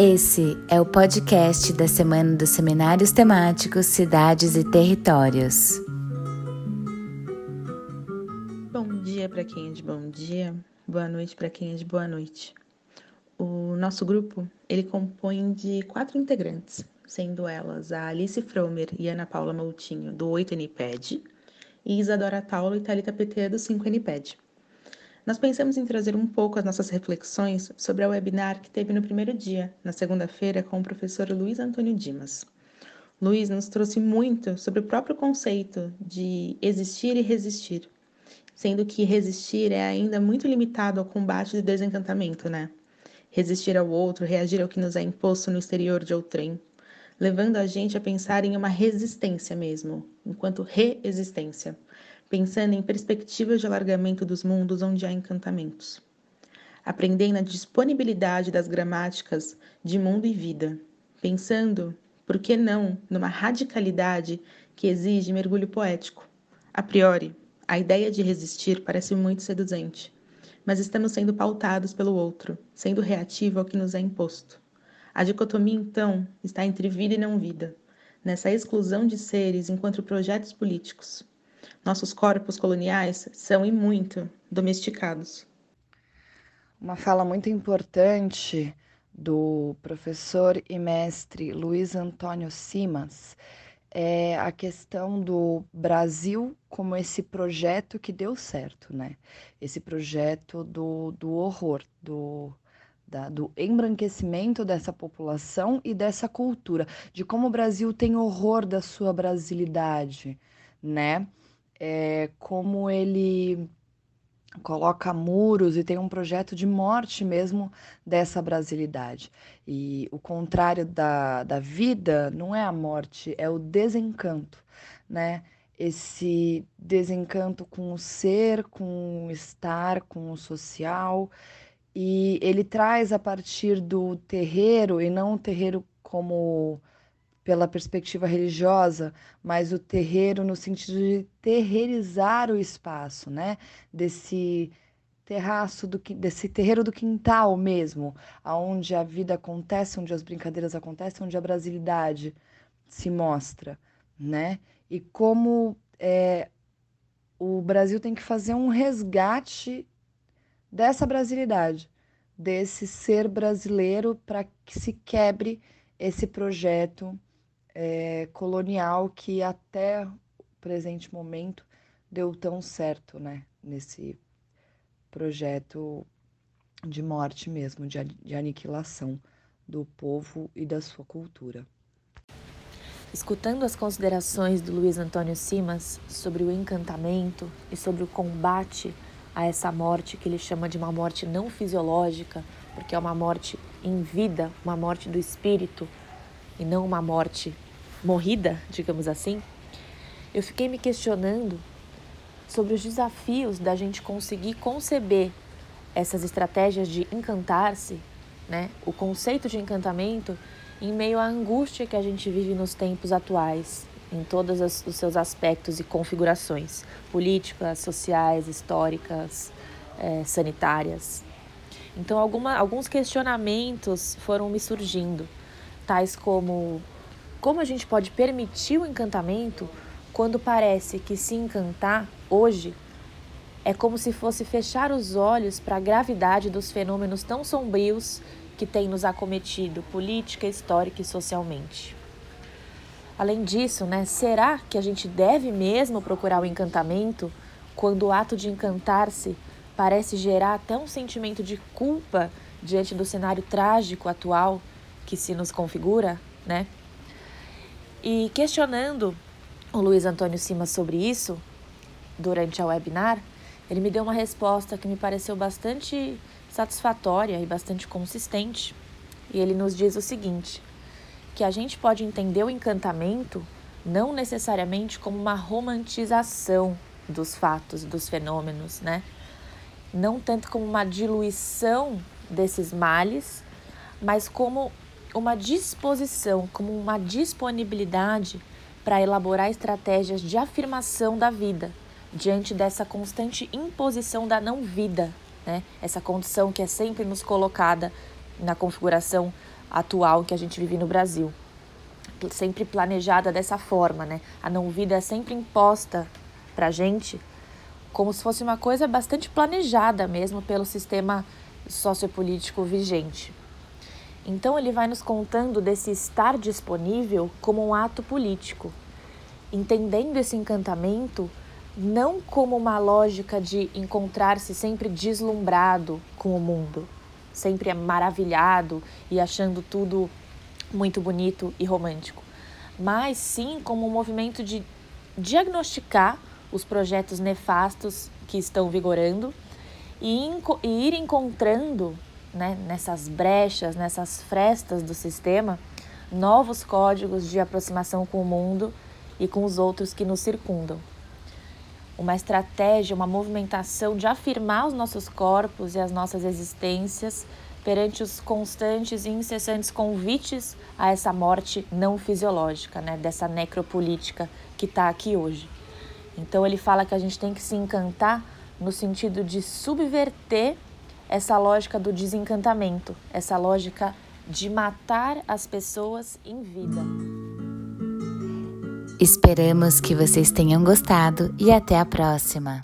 Esse é o podcast da Semana dos Seminários Temáticos Cidades e Territórios. Bom dia para quem é de bom dia, boa noite para quem é de boa noite. O nosso grupo, ele compõe de quatro integrantes, sendo elas a Alice Fromer e Ana Paula Moutinho, do 8NPED, e Isadora Taulo e Thalita PT, do 5NPED. Nós pensamos em trazer um pouco as nossas reflexões sobre a webinar que teve no primeiro dia, na segunda-feira, com o professor Luiz Antônio Dimas. Luiz nos trouxe muito sobre o próprio conceito de existir e resistir, sendo que resistir é ainda muito limitado ao combate de desencantamento, né? Resistir ao outro, reagir ao que nos é imposto no exterior de outrem, levando a gente a pensar em uma resistência mesmo, enquanto reexistência pensando em perspectivas de alargamento dos mundos onde há encantamentos. Aprendendo a disponibilidade das gramáticas de mundo e vida, pensando, por que não, numa radicalidade que exige mergulho poético. A priori, a ideia de resistir parece muito seduzente, mas estamos sendo pautados pelo outro, sendo reativo ao que nos é imposto. A dicotomia, então, está entre vida e não vida, nessa exclusão de seres enquanto projetos políticos, nossos corpos coloniais são e muito domesticados. Uma fala muito importante do professor e mestre Luiz Antônio Simas é a questão do Brasil como esse projeto que deu certo, né? Esse projeto do, do horror, do, da, do embranquecimento dessa população e dessa cultura, de como o Brasil tem horror da sua brasilidade, né? É, como ele coloca muros e tem um projeto de morte mesmo dessa brasilidade. E o contrário da, da vida não é a morte, é o desencanto, né? Esse desencanto com o ser, com o estar, com o social. E ele traz a partir do terreiro, e não o terreiro como pela perspectiva religiosa, mas o terreiro no sentido de terreirizar o espaço, né? Desse terraço do desse terreiro do quintal mesmo, aonde a vida acontece, onde as brincadeiras acontecem, onde a brasilidade se mostra, né? E como é, o Brasil tem que fazer um resgate dessa brasilidade, desse ser brasileiro para que se quebre esse projeto é, colonial que até o presente momento deu tão certo, né? Nesse projeto de morte mesmo, de, de aniquilação do povo e da sua cultura. Escutando as considerações do Luiz Antônio Simas sobre o encantamento e sobre o combate a essa morte que ele chama de uma morte não fisiológica, porque é uma morte em vida, uma morte do espírito e não uma morte morrida, digamos assim, eu fiquei me questionando sobre os desafios da gente conseguir conceber essas estratégias de encantar-se, né? O conceito de encantamento em meio à angústia que a gente vive nos tempos atuais, em todos os seus aspectos e configurações políticas, sociais, históricas, é, sanitárias. Então, alguma, alguns questionamentos foram me surgindo, tais como como a gente pode permitir o encantamento quando parece que se encantar hoje é como se fosse fechar os olhos para a gravidade dos fenômenos tão sombrios que têm nos acometido política, histórica e socialmente. Além disso, né, será que a gente deve mesmo procurar o encantamento quando o ato de encantar-se parece gerar até um sentimento de culpa diante do cenário trágico atual que se nos configura, né? E questionando o Luiz Antônio Simas sobre isso, durante a webinar, ele me deu uma resposta que me pareceu bastante satisfatória e bastante consistente. E ele nos diz o seguinte: que a gente pode entender o encantamento não necessariamente como uma romantização dos fatos, dos fenômenos, né? Não tanto como uma diluição desses males, mas como uma disposição, como uma disponibilidade para elaborar estratégias de afirmação da vida diante dessa constante imposição da não vida, né? Essa condição que é sempre nos colocada na configuração atual que a gente vive no Brasil. Sempre planejada dessa forma, né? A não vida é sempre imposta pra gente como se fosse uma coisa bastante planejada mesmo pelo sistema sociopolítico vigente. Então ele vai nos contando desse estar disponível como um ato político, entendendo esse encantamento não como uma lógica de encontrar-se sempre deslumbrado com o mundo, sempre maravilhado e achando tudo muito bonito e romântico, mas sim como um movimento de diagnosticar os projetos nefastos que estão vigorando e, e ir encontrando né, nessas brechas, nessas frestas do sistema, novos códigos de aproximação com o mundo e com os outros que nos circundam uma estratégia, uma movimentação de afirmar os nossos corpos e as nossas existências perante os constantes e incessantes convites a essa morte não fisiológica, né, dessa necropolítica que está aqui hoje. Então ele fala que a gente tem que se encantar no sentido de subverter essa lógica do desencantamento, essa lógica de matar as pessoas em vida. Esperamos que vocês tenham gostado e até a próxima!